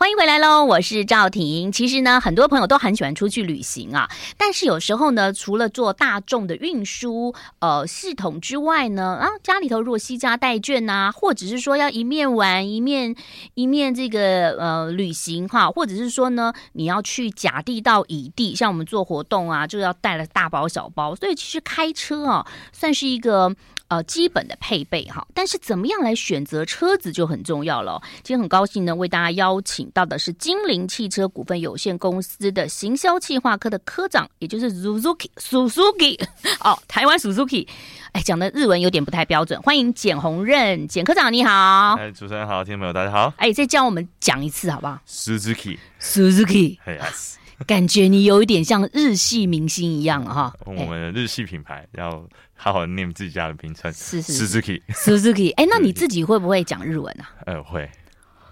欢迎回来喽！我是赵婷。其实呢，很多朋友都很喜欢出去旅行啊，但是有时候呢，除了做大众的运输呃系统之外呢，啊，家里头如果携家带眷呐、啊，或者是说要一面玩一面一面这个呃旅行哈，或者是说呢，你要去甲地到乙地，像我们做活动啊，就要带了大包小包，所以其实开车啊，算是一个。呃，基本的配备哈，但是怎么样来选择车子就很重要了。今天很高兴呢，为大家邀请到的是金陵汽车股份有限公司的行销企划科的科长，也就是 Suzuki Suzuki 哦，台湾 Suzuki。哎，讲的日文有点不太标准，欢迎简宏任简科长，你好。哎，主持人好，听众朋友大家好。哎，再教我们讲一次好不好？Suzuki Suzuki，嘿，yes。感觉你有一点像日系明星一样哈。我们的日系品牌要。好好念自己家的名称，是是 Suzuki，Suzuki。哎，那你自己会不会讲日文啊？呃，会。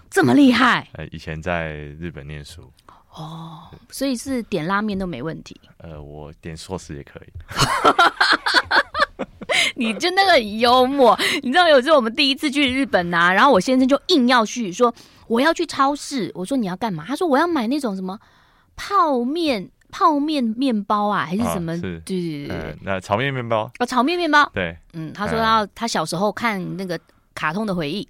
这么厉害？呃，以前在日本念书。哦，所以是点拉面都没问题。呃，我点寿司也可以。你真的很幽默。你知道有时候我们第一次去日本啊，然后我先生就硬要去说我要去超市。我说你要干嘛？他说我要买那种什么泡面。泡面面包啊，还是什么？对对对，那炒面面包哦，炒面面包。对，嗯，他说他他小时候看那个卡通的回忆。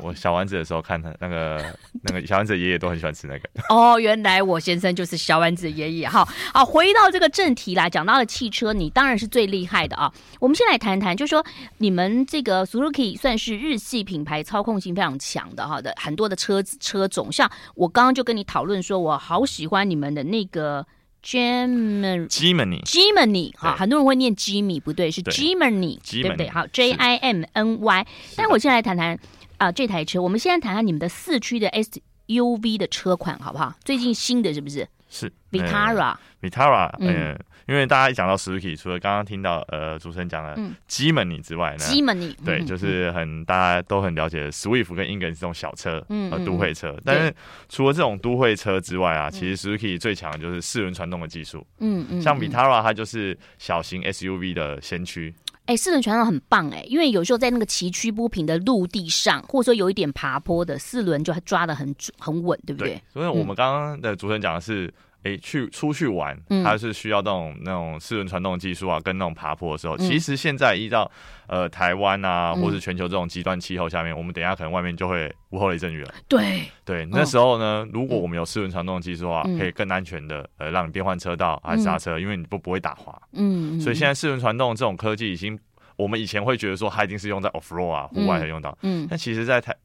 我小丸子的时候看他那个那个小丸子爷爷都很喜欢吃那个。哦，原来我先生就是小丸子爷爷。好，好，回到这个正题啦，讲到了汽车，你当然是最厉害的啊。我们先来谈谈，就说你们这个 Suzuki 算是日系品牌，操控性非常强的哈的很多的车子车种，像我刚刚就跟你讨论说，我好喜欢你们的那个。Jimny，Jimny，Jimny，哈，很多人会念 Jimmy，不对，是 Jimny，对不对？好，J I M N Y。但我先来谈谈啊，这台车，我们现在谈谈你们的四驱的 SUV 的车款，好不好？最近新的是不是？是 Vitara，Vitara，嗯。因为大家一讲到 Suzuki，除了刚刚听到呃主持人讲的 Jimny 之外呢，Jimny 对，就是很大家都很了解的 Swift 跟 Ingen 这种小车，嗯，呃，都会车。但是除了这种都会车之外啊，其实 Suzuki 最强的就是四轮传动的技术，嗯嗯，像 Vitara 它就是小型 SUV 的先驱。哎，四轮传动很棒哎，因为有时候在那个崎岖不平的陆地上，或者说有一点爬坡的，四轮就抓得很很稳，对不对？所以我们刚刚的主持人讲的是。哎，去出去玩，它是需要那种那种四轮传动技术啊，跟那种爬坡的时候，嗯、其实现在依照呃台湾啊，或是全球这种极端气候下面，嗯、我们等一下可能外面就会午后雷阵雨了。对。对，那时候呢，如果我们有四轮传动技术的话，嗯、可以更安全的呃让你变换车道还是刹车，嗯、因为你不不会打滑。嗯，所以现在四轮传动这种科技已经，我们以前会觉得说它一定是用在 off road 啊户外才用到，嗯，但其实在台。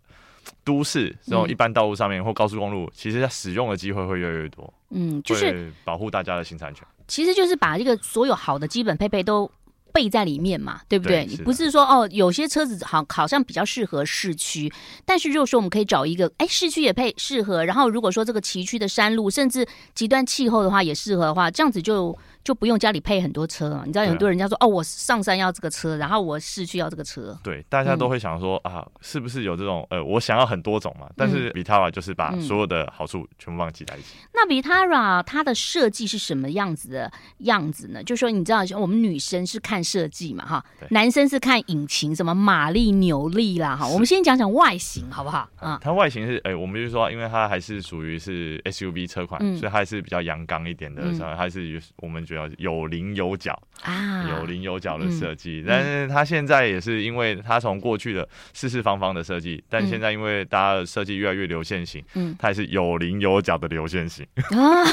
都市这种一般道路上面或高速公路，其实它使用的机会会越来越多。嗯，就是保护大家的行产权。其实就是把这个所有好的基本配备都备在里面嘛，对不对？你不是说哦，有些车子好好像比较适合市区，但是如果说我们可以找一个，哎，市区也配适合，然后如果说这个崎岖的山路，甚至极端气候的话也适合的话，这样子就。就不用家里配很多车了，你知道很多人家说、啊、哦，我上山要这个车，然后我市区要这个车。对，大家都会想说、嗯、啊，是不是有这种呃，我想要很多种嘛？但是 Vitara 就是把所有的好处全部放在一起。嗯、那 Vitara 它的设计是什么样子的样子呢？就是说你知道，我们女生是看设计嘛，哈，男生是看引擎什么马力扭力啦，哈。我们先讲讲外形好不好？啊，它外形是哎、欸，我们就是说，因为它还是属于是 SUV 车款，嗯、所以它还是比较阳刚一点的，嗯、还是我们觉得。有棱有角啊，有棱有角的设计，嗯、但是它现在也是因为它从过去的四四方方的设计，嗯、但现在因为大家的设计越来越流线型，嗯，它也是有棱有角的流线型。嗯，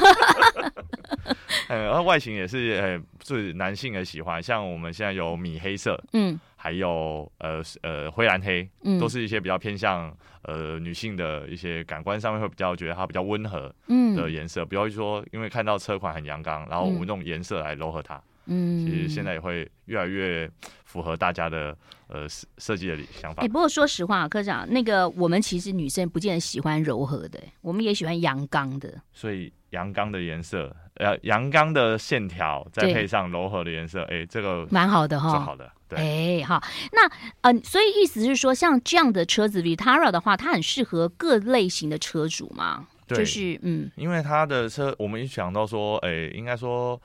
然后外形也是呃，是男性的喜欢，像我们现在有米黑色，嗯，还有呃呃灰蓝黑，嗯，都是一些比较偏向呃女性的一些感官上面会比较觉得它比较温和，嗯。的颜色，嗯、不要说因为看到车款很阳刚，然后我们用颜色来柔和它，嗯，其实现在也会越来越符合大家的呃设设计的想法。哎、欸，不过说实话，科长，那个我们其实女生不见得喜欢柔和的，我们也喜欢阳刚的，所以阳刚的颜色。呃，阳刚的线条再配上柔和的颜色，哎，这个蛮好的哈，好的，对，哎，好，那呃，所以意思是说，像这样的车子 Vitara 的话，它很适合各类型的车主嘛？对，就是嗯，因为它的车，我们一想到说，哎，应该说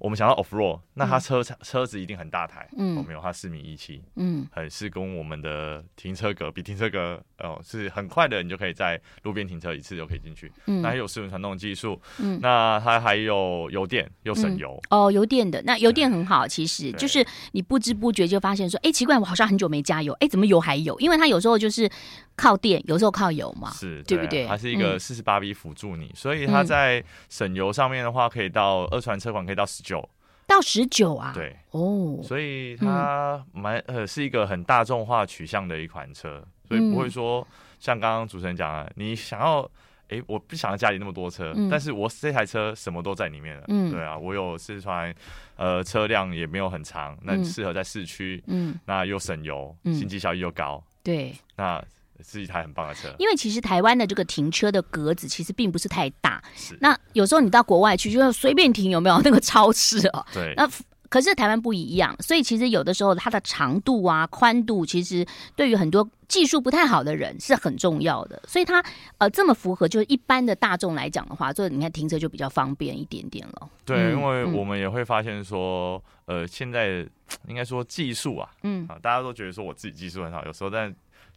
我们想到 off road，那它车车子一定很大台，嗯，我们有它四米一七，嗯，很是跟我们的停车格比停车格哦是很快的，你就可以在路边停车一次就可以进去，嗯，那还有四轮传动技术，嗯，那它还有油电又省油，哦，油电的那油电很好，其实就是你不知不觉就发现说，哎，奇怪，我好像很久没加油，哎，怎么油还有？因为它有时候就是靠电，有时候靠油嘛，是对不对？它是一个四十八 V 辅助你，所以它在省油上面的话，可以到二传车款可以到十九。到十九啊？对。哦，所以它蛮呃是一个很大众化取向的一款车，所以不会说像刚刚主持人讲的，你想要哎，我不想要家里那么多车，但是我这台车什么都在里面了。嗯，对啊，我有四川，呃，车辆也没有很长，那适合在市区，嗯，那又省油，经济效益又高，对，那。是一台很棒的车，因为其实台湾的这个停车的格子其实并不是太大。是，那有时候你到国外去，就是随便停，有没有那个超市哦？对。那可是台湾不一样，所以其实有的时候它的长度啊、宽度，其实对于很多技术不太好的人是很重要的。所以它呃这么符合，就是一般的大众来讲的话，所以你看停车就比较方便一点点了。对，嗯、因为我们也会发现说，呃，现在应该说技术啊，嗯啊，大家都觉得说我自己技术很好，有时候但。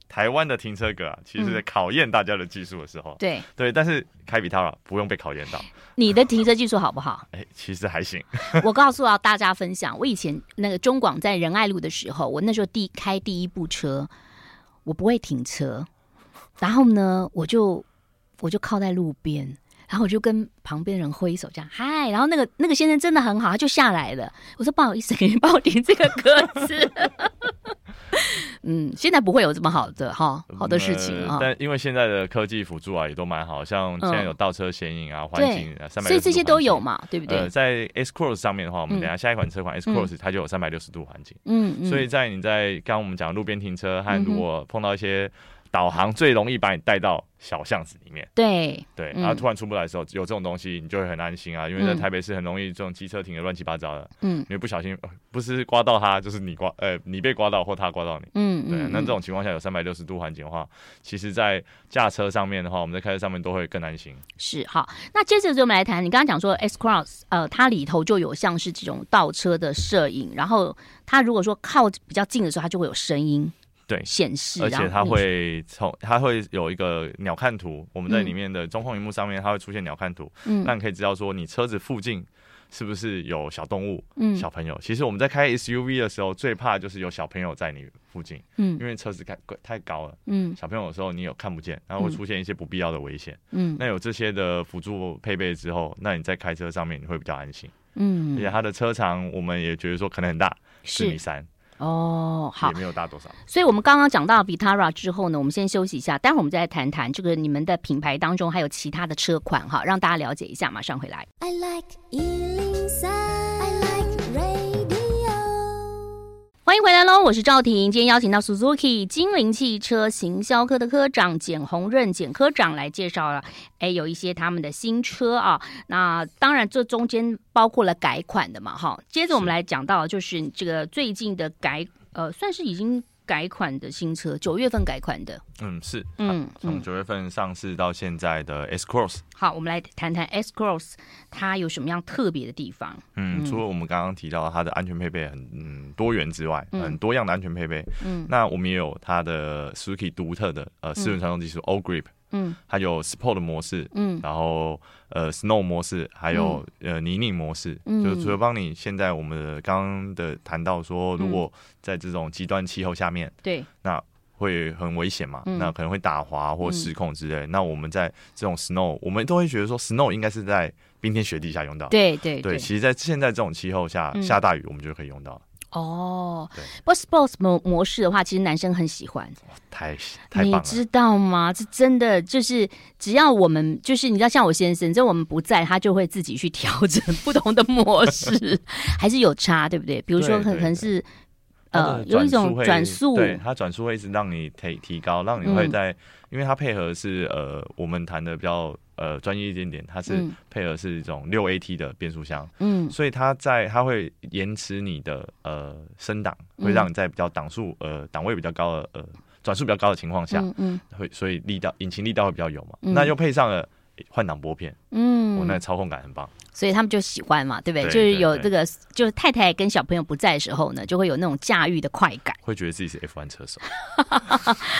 台湾的停车格啊，其实考验大家的技术的时候。对对，但是开 Vitara 不用被考验到。你的停车技术好不好？哎，其实还行。我告诉啊大家分享，我以前那个中广在仁爱路的时候，我那时候第开第一部车，我不会停车，然后呢，我就我就靠在路边，然后我就跟旁边人挥手这样嗨，然后那个那个先生真的很好，他就下来了。我说不好意思，给你帮我停这个格子。嗯，现在不会有这么好的哈，好的事情啊。但因为现在的科技辅助啊，也都蛮好，像现在有倒车显影啊、环境啊，所以这些都有嘛，对不对？在 S Cross 上面的话，我们等下下一款车款 S Cross 它就有三百六十度环境。嗯，所以在你在刚刚我们讲路边停车和如果碰到一些。导航最容易把你带到小巷子里面，对对，然后突然出不来的时候，有这种东西，你就会很安心啊，因为在台北市很容易这种机车停的乱七八糟的，嗯，因为不小心不是刮到他，就是你刮，呃，你被刮到或他刮到你，嗯，对，那这种情况下有三百六十度环境的话，其实在驾车上面的话，我们在开车上面都会更安心。是好，那接着就我们来谈，你刚刚讲说 S Cross，呃，它里头就有像是这种倒车的摄影，然后它如果说靠比较近的时候，它就会有声音。对，显示，而且它会从它会有一个鸟瞰图，我们在里面的中控荧幕上面，它会出现鸟瞰图，嗯，那你可以知道说你车子附近是不是有小动物，嗯，小朋友。其实我们在开 SUV 的时候，最怕就是有小朋友在你附近，嗯，因为车子太太高了，嗯，小朋友的时候你有看不见，然后会出现一些不必要的危险，嗯，那有这些的辅助配备之后，那你在开车上面你会比较安心，嗯，而且它的车长我们也觉得说可能很大，四米三。哦，好，也没有大多少。所以，我们刚刚讲到 Vitara 之后呢，我们先休息一下，待会儿我们再来谈谈这个你们的品牌当中还有其他的车款哈，让大家了解一下。马上回来。I like 欢迎回来喽！我是赵婷，今天邀请到 Suzuki 精灵汽车行销科的科长简宏任简科长来介绍了。哎，有一些他们的新车啊，那当然这中间包括了改款的嘛，哈。接着我们来讲到就是这个最近的改，呃，算是已经。改款的新车，九月份改款的，嗯是，嗯，从九月份上市到现在的 S Cross，好，我们来谈谈 S Cross，它有什么样特别的地方？嗯，除了我们刚刚提到它的安全配备很嗯多元之外，很多样的安全配备，嗯，那我们也有它的 Suzuki 独特的呃四轮传动技术 All Grip。嗯，还有 Sport 模式，嗯，然后呃 Snow 模式，还有、嗯、呃泥泞模式，嗯，就是除了帮你现在我们刚刚的谈到说，如果在这种极端气候下面，对、嗯，那会很危险嘛，嗯、那可能会打滑或失控之类、嗯。那我们在这种 Snow，我们都会觉得说 Snow 应该是在冰天雪地下用到，对对对，对，其实，在现在这种气候下、嗯、下大雨，我们就可以用到。哦，不过 Sports 模模式的话，其实男生很喜欢，太太棒了，你知道吗？这真的就是只要我们就是你知道，像我先生，只要我们不在，他就会自己去调整不同的模式，还是有差，对不对？比如说，可能是呃，有一种转速，对，它转速会一直让你提提高，让你会在，嗯、因为它配合是呃，我们谈的比较。呃，专业一点点，它是配合是一种六 AT 的变速箱，嗯，所以它在它会延迟你的呃升档，会让你在比较档数呃档位比较高的呃转速比较高的情况下，嗯，嗯，会所以力道引擎力道会比较有嘛，嗯、那又配上了换挡拨片，嗯，我那操控感很棒。所以他们就喜欢嘛，对不对？对就是有这个，就是太太跟小朋友不在的时候呢，就会有那种驾驭的快感，会觉得自己是 F1 车手。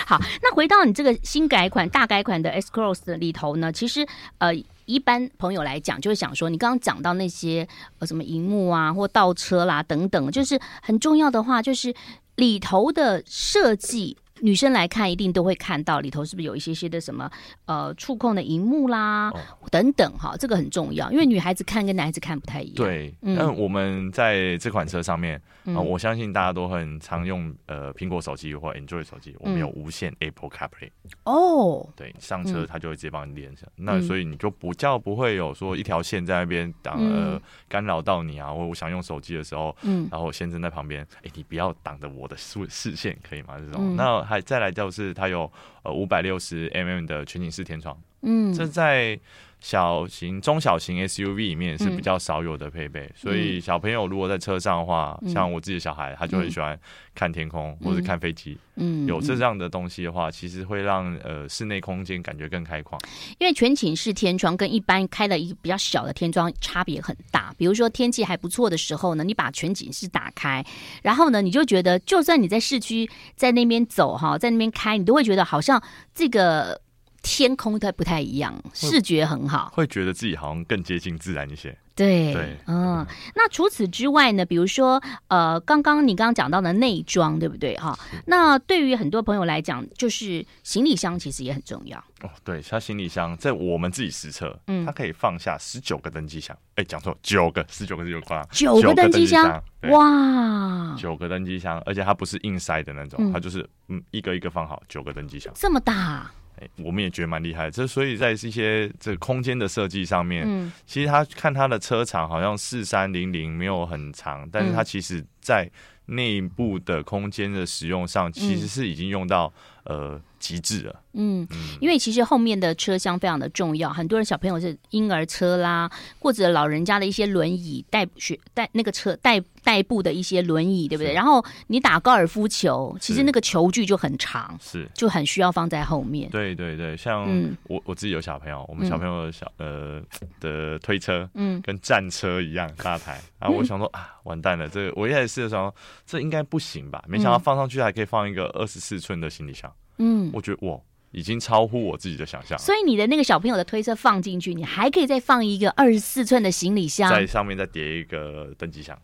好，那回到你这个新改款、大改款的 S Cross 的里头呢，其实呃，一般朋友来讲，就会想说，你刚刚讲到那些呃什么荧幕啊，或倒车啦等等，就是很重要的话，就是里头的设计。女生来看，一定都会看到里头是不是有一些些的什么呃触控的荧幕啦、哦、等等哈，这个很重要，因为女孩子看跟男孩子看不太一样。对，那、嗯、我们在这款车上面啊、嗯。呃，我相信大家都很常用呃苹果手机或 Android 手机，我们有无线 Apple CarPlay。哦，对，上车它就会直接帮你连上，嗯、那所以你就不叫不会有说一条线在那边挡呃干扰到你啊，或我想用手机的时候，嗯，然后先生在旁边，哎，你不要挡着我的视视线，可以吗？这种、嗯、那。还再来就是它有呃五百六十 mm 的全景式天窗，嗯，这在小型、中小型 SUV 里面是比较少有的配备，嗯、所以小朋友如果在车上的话，嗯、像我自己的小孩，他就很喜欢看天空、嗯、或者看飞机，嗯，有这样的东西的话，其实会让呃室内空间感觉更开阔。因为全景式天窗跟一般开了一个比较小的天窗差别很大，比如说天气还不错的时候呢，你把全景式打开，然后呢，你就觉得就算你在市区在那边走哈，在那边开，你都会觉得好像这个。天空它不太一样，视觉很好，会觉得自己好像更接近自然一些。对，对，嗯。那除此之外呢？比如说，呃，刚刚你刚刚讲到的内装，对不对？哈，那对于很多朋友来讲，就是行李箱其实也很重要。哦，对，它行李箱在我们自己实测，嗯，它可以放下十九个登机箱。哎，讲错，九个，十九个是有夸九个登机箱，哇，九个登机箱，而且它不是硬塞的那种，它就是嗯一个一个放好，九个登机箱，这么大。我们也觉得蛮厉害的，这所以在一些这个空间的设计上面，嗯，其实他看他的车长好像四三零零没有很长，但是他其实在内部的空间的使用上，其实是已经用到呃。极致了，嗯，因为其实后面的车厢非常的重要，很多人小朋友是婴儿车啦，或者老人家的一些轮椅代学代那个车代代步的一些轮椅，对不对？然后你打高尔夫球，其实那个球距就很长，是就很需要放在后面。对对对，像我我自己有小朋友，我们小朋友的小呃的推车，嗯，跟战车一样大台，然后我想说啊，完蛋了，这个我一开始试的时候，这应该不行吧？没想到放上去还可以放一个二十四寸的行李箱。嗯，我觉得哇，已经超乎我自己的想象。所以你的那个小朋友的推车放进去，你还可以再放一个二十四寸的行李箱，在上面再叠一个登机箱。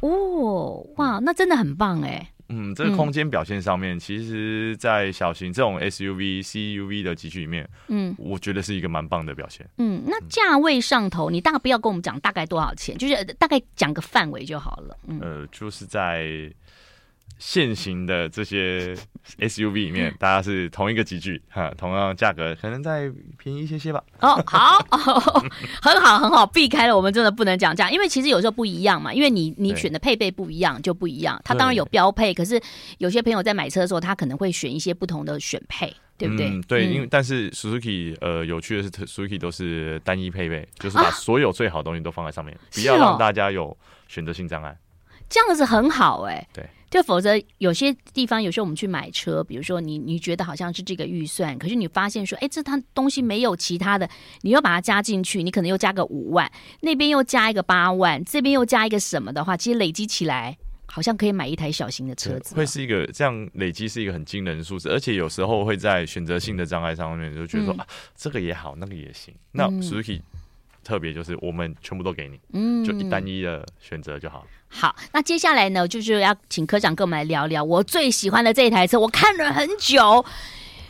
哦，哇，那真的很棒哎。嗯，这个空间表现上面，嗯、其实，在小型这种 SUV、CUV 的级距里面，嗯，我觉得是一个蛮棒的表现。嗯，那价位上头，你大概不要跟我们讲大概多少钱，就是大概讲个范围就好了。嗯，呃，就是在。现行的这些 SUV 里面，大家是同一个级距哈，同样价格，可能再便宜一些些吧。哦，好，哦，很好，很好，避开了，我们真的不能讲价，因为其实有时候不一样嘛，因为你你选的配备不一样就不一样。它当然有标配，可是有些朋友在买车的时候，他可能会选一些不同的选配，对不对？嗯，对，因为但是 Suzuki 呃有趣的是，Suzuki 都是单一配备，就是把所有最好的东西都放在上面，不要让大家有选择性障碍。这样子很好哎，对。就否则有些地方，有时候我们去买车，比如说你你觉得好像是这个预算，可是你发现说，哎，这它东西没有其他的，你又把它加进去，你可能又加个五万，那边又加一个八万，这边又加一个什么的话，其实累积起来，好像可以买一台小型的车子。会是一个这样累积是一个很惊人的数字，而且有时候会在选择性的障碍上面就觉得说、嗯、啊，这个也好，那个也行。那 Suzuki 特别就是我们全部都给你，嗯，就一单一的选择就好。好，那接下来呢，就是要请科长跟我们来聊聊我最喜欢的这一台车。我看了很久，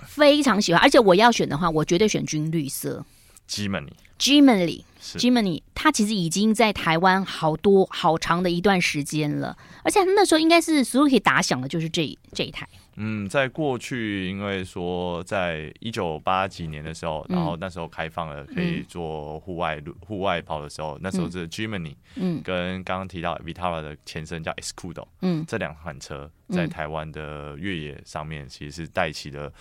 非常喜欢，而且我要选的话，我绝对选军绿色。Jimny，Jimny，Jimny，它其实已经在台湾好多好长的一段时间了，而且那时候应该是 Suzuki 打响的，就是这这一台。嗯，在过去，因为说在一九八几年的时候，然后那时候开放了可以做户外路、户外跑的时候，那时候是 Jimny，嗯，跟刚刚提到 Vitara 的前身叫 Escudo，嗯，这两款车在台湾的越野上面其实是带起了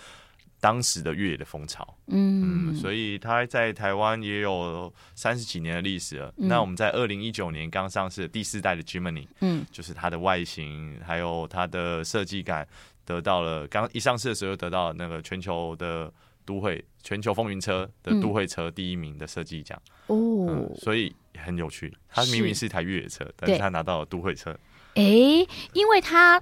当时的越野的风潮，嗯，所以它在台湾也有三十几年的历史了。那我们在二零一九年刚上市的第四代的 Jimny，嗯，就是它的外形还有它的设计感。得到了刚一上市的时候，得到了那个全球的都会全球风云车的都会车第一名的设计奖哦。嗯，所以很有趣。它明明是一台越野车，但是他拿到了都会车。哎，因为他，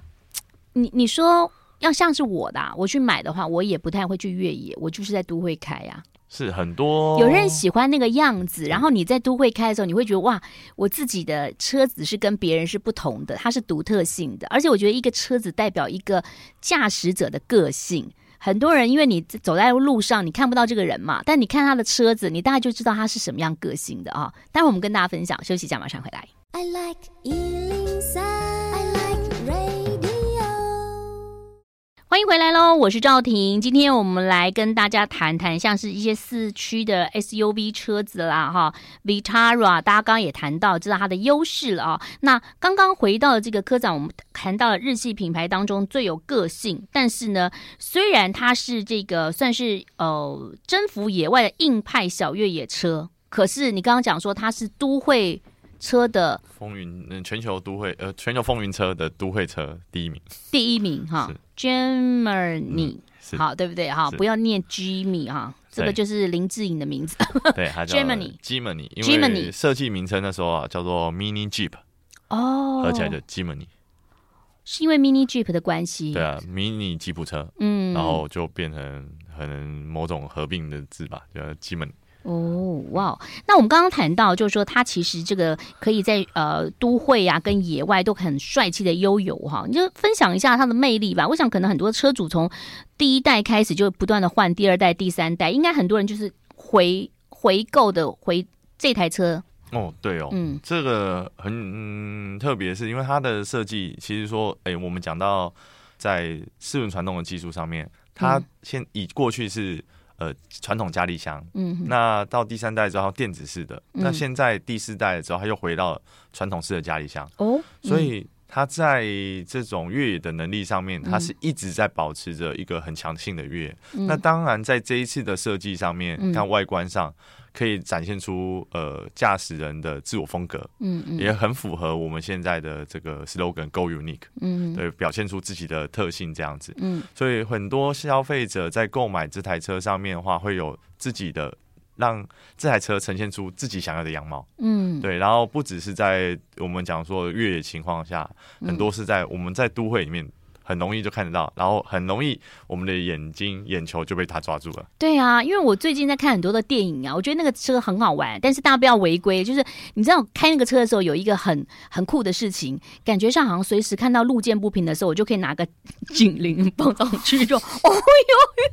你你说要像是我的，我去买的话，我也不太会去越野，我就是在都会开呀。是很多有人喜欢那个样子，然后你在都会开的时候，你会觉得哇，我自己的车子是跟别人是不同的，它是独特性的，而且我觉得一个车子代表一个驾驶者的个性。很多人因为你走在路上，你看不到这个人嘛，但你看他的车子，你大概就知道他是什么样个性的啊。待会我们跟大家分享，休息一下，马上回来。I like 欢迎回来喽，我是赵婷。今天我们来跟大家谈谈，像是一些四驱的 SUV 车子啦，哈，Vitara，大家刚刚也谈到，知道它的优势了啊。那刚刚回到这个科长，我们谈到了日系品牌当中最有个性，但是呢，虽然它是这个算是呃征服野外的硬派小越野车，可是你刚刚讲说它是都会。车的风云，嗯，全球都会，呃，全球风云车的都会车第一名，第一名哈，Germany，好，对不对？哈？不要念 Jimmy 哈，这个就是林志颖的名字，对，Germany，Germany，因为设计名称的时候啊，叫做 Mini Jeep，哦，合起来就 Germany，是因为 Mini Jeep 的关系，对啊，，Mini 吉普车，嗯，然后就变成可能某种合并的字吧，叫 Germany。哦，哇！那我们刚刚谈到，就是说它其实这个可以在呃都会啊跟野外都很帅气的悠游哈，你就分享一下它的魅力吧。我想可能很多车主从第一代开始就不断的换第二代、第三代，应该很多人就是回回购的回这台车。哦，对哦，嗯，这个很、嗯、特别，是因为它的设计其实说，哎，我们讲到在四轮传动的技术上面，它先以过去是。呃，传统加力箱，嗯，那到第三代之后电子式的，嗯，那现在第四代之后，它又回到传统式的加力箱，哦，所以它在这种越野的能力上面，它是一直在保持着一个很强性的越野，嗯。那当然，在这一次的设计上面，看外观上。可以展现出呃驾驶人的自我风格，嗯嗯，也很符合我们现在的这个 slogan “Go Unique”，嗯，对，表现出自己的特性这样子，嗯，所以很多消费者在购买这台车上面的话，会有自己的让这台车呈现出自己想要的样貌，嗯，对，然后不只是在我们讲说越野情况下，很多是在我们在都会里面。很容易就看得到，然后很容易我们的眼睛眼球就被他抓住了。对啊，因为我最近在看很多的电影啊，我觉得那个车很好玩，但是大家不要违规。就是你知道开那个车的时候有一个很很酷的事情，感觉上好像随时看到路见不平的时候，我就可以拿个警铃 放上去就，就哦哟，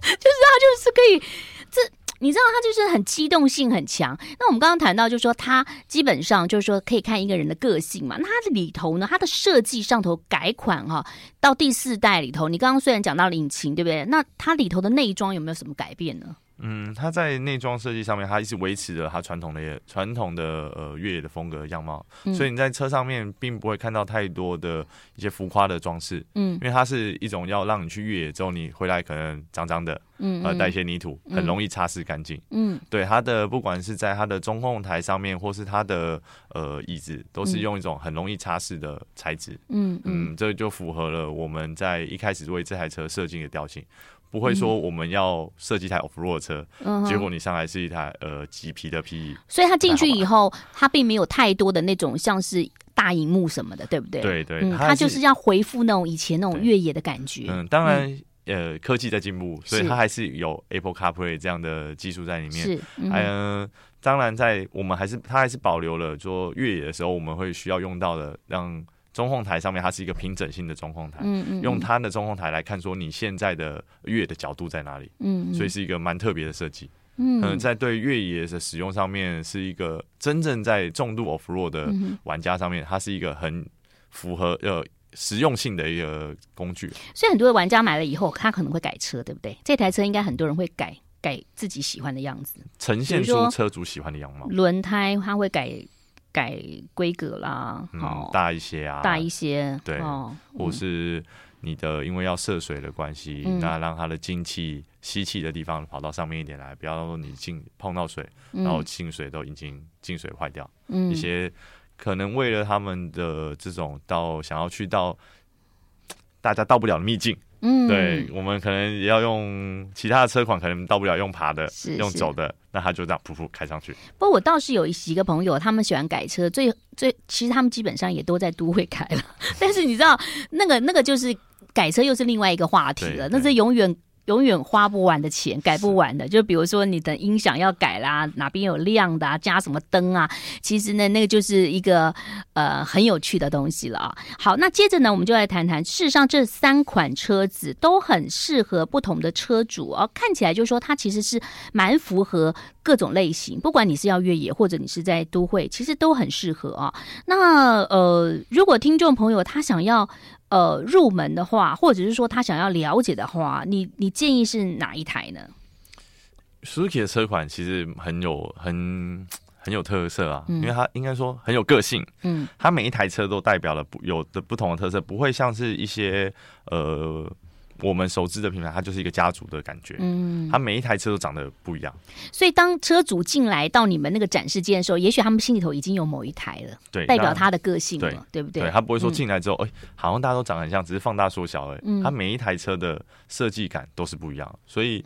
就是它就是可以这。你知道他就是很机动性很强。那我们刚刚谈到，就是说他基本上就是说可以看一个人的个性嘛。那它的里头呢，它的设计上头改款哈，到第四代里头，你刚刚虽然讲到了引擎，对不对？那它里头的内装有没有什么改变呢？嗯，它在内装设计上面，它一直维持着它传统的传统的呃越野的风格样貌，嗯，所以你在车上面并不会看到太多的一些浮夸的装饰，嗯，因为它是一种要让你去越野之后，你回来可能脏脏的，嗯，呃，带一些泥土，很容易擦拭干净，嗯，对，它的不管是在它的中控台上面，或是它的呃椅子，都是用一种很容易擦拭的材质，嗯。嗯，这就符合了我们在一开始为这台车设计的调性。不会说我们要设计台 off road 车，嗯，结果你上来是一台呃麂皮的 PE，所以它进去以后，它并没有太多的那种像是大荧幕什么的，对不对？对对，它、嗯、就是要回复那种以前那种越野的感觉。嗯，当然、嗯，呃，科技在进步，所以它还是有 Apple CarPlay 这样的技术在里面。是，嗯、呃，当然在我们还是它还是保留了说越野的时候我们会需要用到的让。中控台上面，它是一个平整性的中控台，嗯嗯，用它的中控台来看，说你现在的越野的角度在哪里，嗯，所以是一个蛮特别的设计，嗯，可能在对越野的使用上面，是一个真正在重度 off road 的玩家上面，它是一个很符合呃实用性的一个工具。所以很多的玩家买了以后，他可能会改车，对不对？这台车应该很多人会改改自己喜欢的样子，呈现出车主喜欢的样貌。轮胎他会改。改规格啦，嗯，大一些啊，大一些，对，哦、或是你的因为要涉水的关系，嗯，那让它的进气吸气的地方跑到上面一点来，不要说你进碰到水，然后进水都已经进水坏掉，嗯，一些可能为了他们的这种到想要去到大家到不了的秘境。嗯，对，我们可能也要用其他的车款，可能到不了用爬的，是是用走的，那他就这样噗噗开上去。不过我倒是有几个朋友，他们喜欢改车，最最其实他们基本上也都在都会开了，但是你知道那个那个就是改车又是另外一个话题了，那是永远。永远花不完的钱，改不完的。就比如说你的音响要改啦，哪边有亮的啊，加什么灯啊？其实呢，那个就是一个呃很有趣的东西了啊。好，那接着呢，我们就来谈谈。事实上，这三款车子都很适合不同的车主啊。看起来就是说它其实是蛮符合各种类型，不管你是要越野或者你是在都会，其实都很适合啊。那呃，如果听众朋友他想要。呃，入门的话，或者是说他想要了解的话，你你建议是哪一台呢？Suzuki 的车款其实很有很很有特色啊，嗯、因为它应该说很有个性。嗯，它每一台车都代表了不有的不同的特色，不会像是一些呃。我们熟知的品牌，它就是一个家族的感觉。嗯，它每一台车都长得不一样。所以，当车主进来到你们那个展示间的时候，也许他们心里头已经有某一台了，对，代表他的个性了，对，对不对？对，他不会说进来之后，哎、嗯，好像大家都长得很像，只是放大缩小而已。嗯，它每一台车的设计感都是不一样，所以。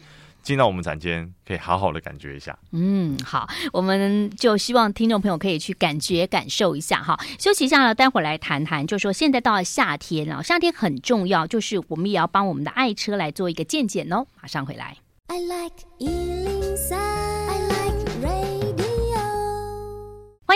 进到我们展间，可以好好的感觉一下。嗯，好，我们就希望听众朋友可以去感觉、感受一下哈。休息一下了，待会儿来谈谈，就是说现在到了夏天了，夏天很重要，就是我们也要帮我们的爱车来做一个健检哦。马上回来。I like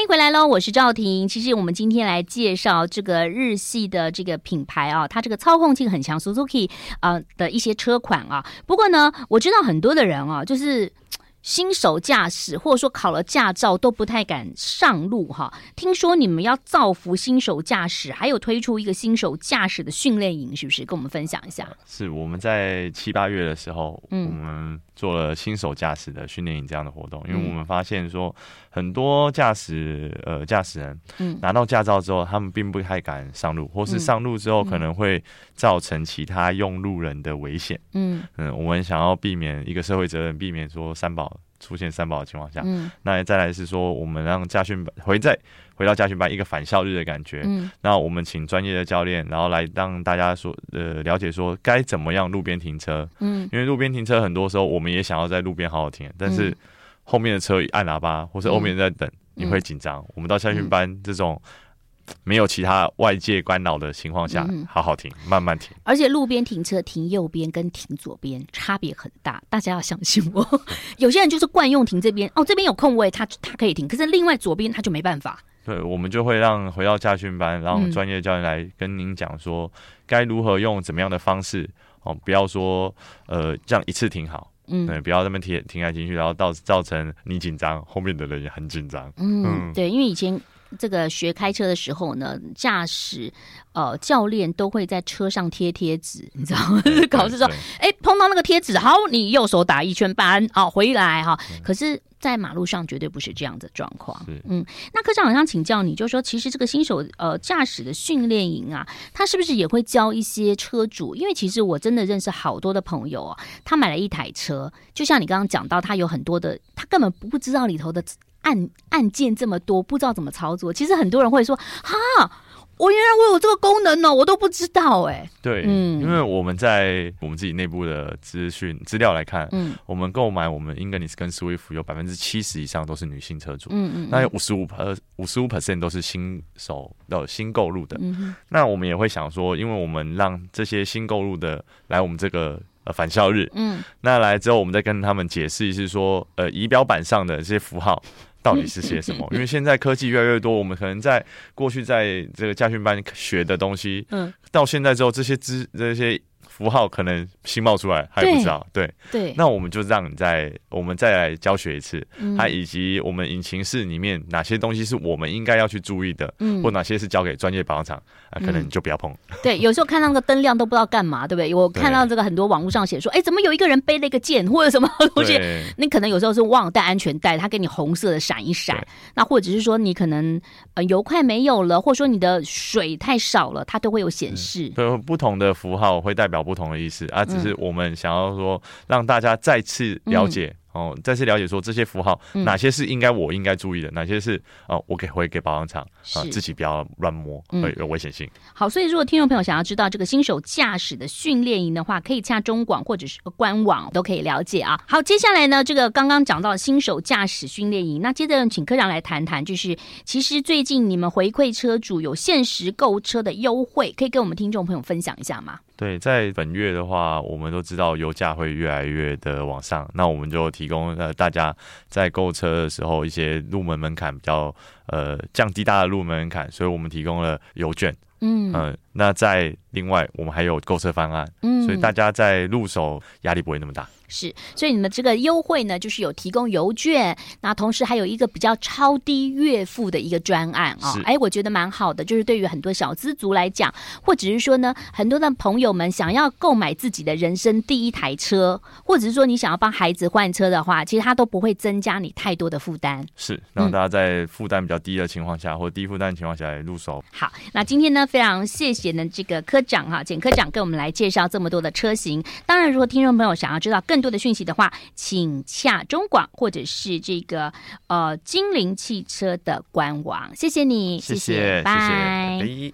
迎回来喽，我是赵婷。其实我们今天来介绍这个日系的这个品牌啊，它这个操控性很强，Suzuki 啊的一些车款啊。不过呢，我知道很多的人啊，就是。新手驾驶或者说考了驾照都不太敢上路哈。听说你们要造福新手驾驶，还有推出一个新手驾驶的训练营，是不是？跟我们分享一下。是我们在七八月的时候，嗯，我们做了新手驾驶的训练营这样的活动，因为我们发现说很多驾驶呃驾驶人，嗯，拿到驾照之后，他们并不太敢上路，或是上路之后可能会造成其他用路人的危险。嗯嗯，我们想要避免一个社会责任，避免说三宝。出现三宝的情况下，嗯，那再来是说，我们让家训班回在回到家训班一个返校日的感觉，嗯，那我们请专业的教练，然后来让大家说呃了解说该怎么样路边停车，嗯，因为路边停车很多时候我们也想要在路边好好停，但是后面的车一按喇叭或是后面在等，嗯，你会紧张。我们到家训班这种。没有其他外界干扰的情况下，好好停，慢慢停。而且路边停车停右边跟停左边差别很大，大家要相信我。有些人就是惯用停这边，哦，这边有空位，他他可以停，可是另外左边他就没办法。对，我们就会让回到驾训班，让专业教练来跟您讲说，该如何用怎么样的方式哦，不要说呃这样一次停好，嗯，对，不要这么停停来停去，然后到造成你紧张，后面的人也很紧张。嗯，嗯对，因为以前。这个学开车的时候呢，驾驶呃教练都会在车上贴贴纸，你知道吗？考试说，哎，碰到那个贴纸，好，你右手打一圈半，哦，回来哈。可是，在马路上绝对不是这样的状况。嗯，那科长好像请教你，就是说，其实这个新手呃驾驶的训练营啊，他是不是也会教一些车主？因为其实我真的认识好多的朋友啊，他买了一台车，就像你刚刚讲到，他有很多的，他根本不知道里头的。按按键这么多，不知道怎么操作。其实很多人会说：“哈，我原来我有这个功能呢，我都不知道。”哎，对，嗯，因为我们在我们自己内部的资讯资料来看，嗯，我们购买我们 Ingenius 跟 Swift 有百分之七十以上都是女性车主，嗯嗯，那有五十五呃五十五 percent 都是新手的新购入的。嗯，那我们也会想说，因为我们让这些新购入的来我们这个。呃，返校日，嗯，那来之后，我们再跟他们解释一次，说，呃，仪表板上的这些符号到底是些什么？因为现在科技越来越多，我们可能在过去在这个家训班学的东西，嗯，到现在之后，这些知这些。符号可能新冒出来还不知道，对对，那我们就让你再我们再来教学一次，它以及我们引擎室里面哪些东西是我们应该要去注意的，嗯，或哪些是交给专业保养厂啊，可能你就不要碰。对，有时候看到那个灯亮都不知道干嘛，对不对？我看到这个很多网络上写说，哎，怎么有一个人背了一个剑 或者什么东西？你可能有时候是忘了带安全带，它给你红色的闪一闪，那或者是说你可能呃油快没有了，或者说你的水太少了，它都会有显示。对，不同的符号会代表不同的意思。啊，只是我们想要说让大家再次了解哦，再次了解说这些符号哪些是应该我应该注意的，嗯、哪些是哦我给回给保养厂啊自己不要乱摸，会有危险性。好，所以如果听众朋友想要知道这个新手驾驶的训练营的话，可以洽中广或者是官网都可以了解啊。好，接下来呢，这个刚刚讲到新手驾驶训练营，那接着请科长来谈谈，就是其实最近你们回馈车主有限时购车的优惠，可以跟我们听众朋友分享一下吗？对，在本月的话，我们都知道油价会越来越的往上，那我们就提供呃大家在购车的时候一些入门门槛比较呃降低大的入门门槛，所以我们提供了邮券。嗯、呃、那在另外我们还有购车方案，嗯，所以大家在入手压力不会那么大。是，所以你们这个优惠呢，就是有提供邮券，那同时还有一个比较超低月付的一个专案啊，哎，我觉得蛮好的，就是对于很多小资族来讲，或者是说呢，很多的朋友们想要购买自己的人生第一台车，或者是说你想要帮孩子换车的话，其实它都不会增加你太多的负担。是，让大家在负担比较低的情况下，嗯、或低负担的情况下来入手。好，那今天呢，非常谢谢呢这个科长哈，简科长跟我们来介绍这么多的车型。当然，如果听众朋友想要知道更多的讯息的话，请洽中广或者是这个呃精灵汽车的官网。谢谢你，谢谢，拜。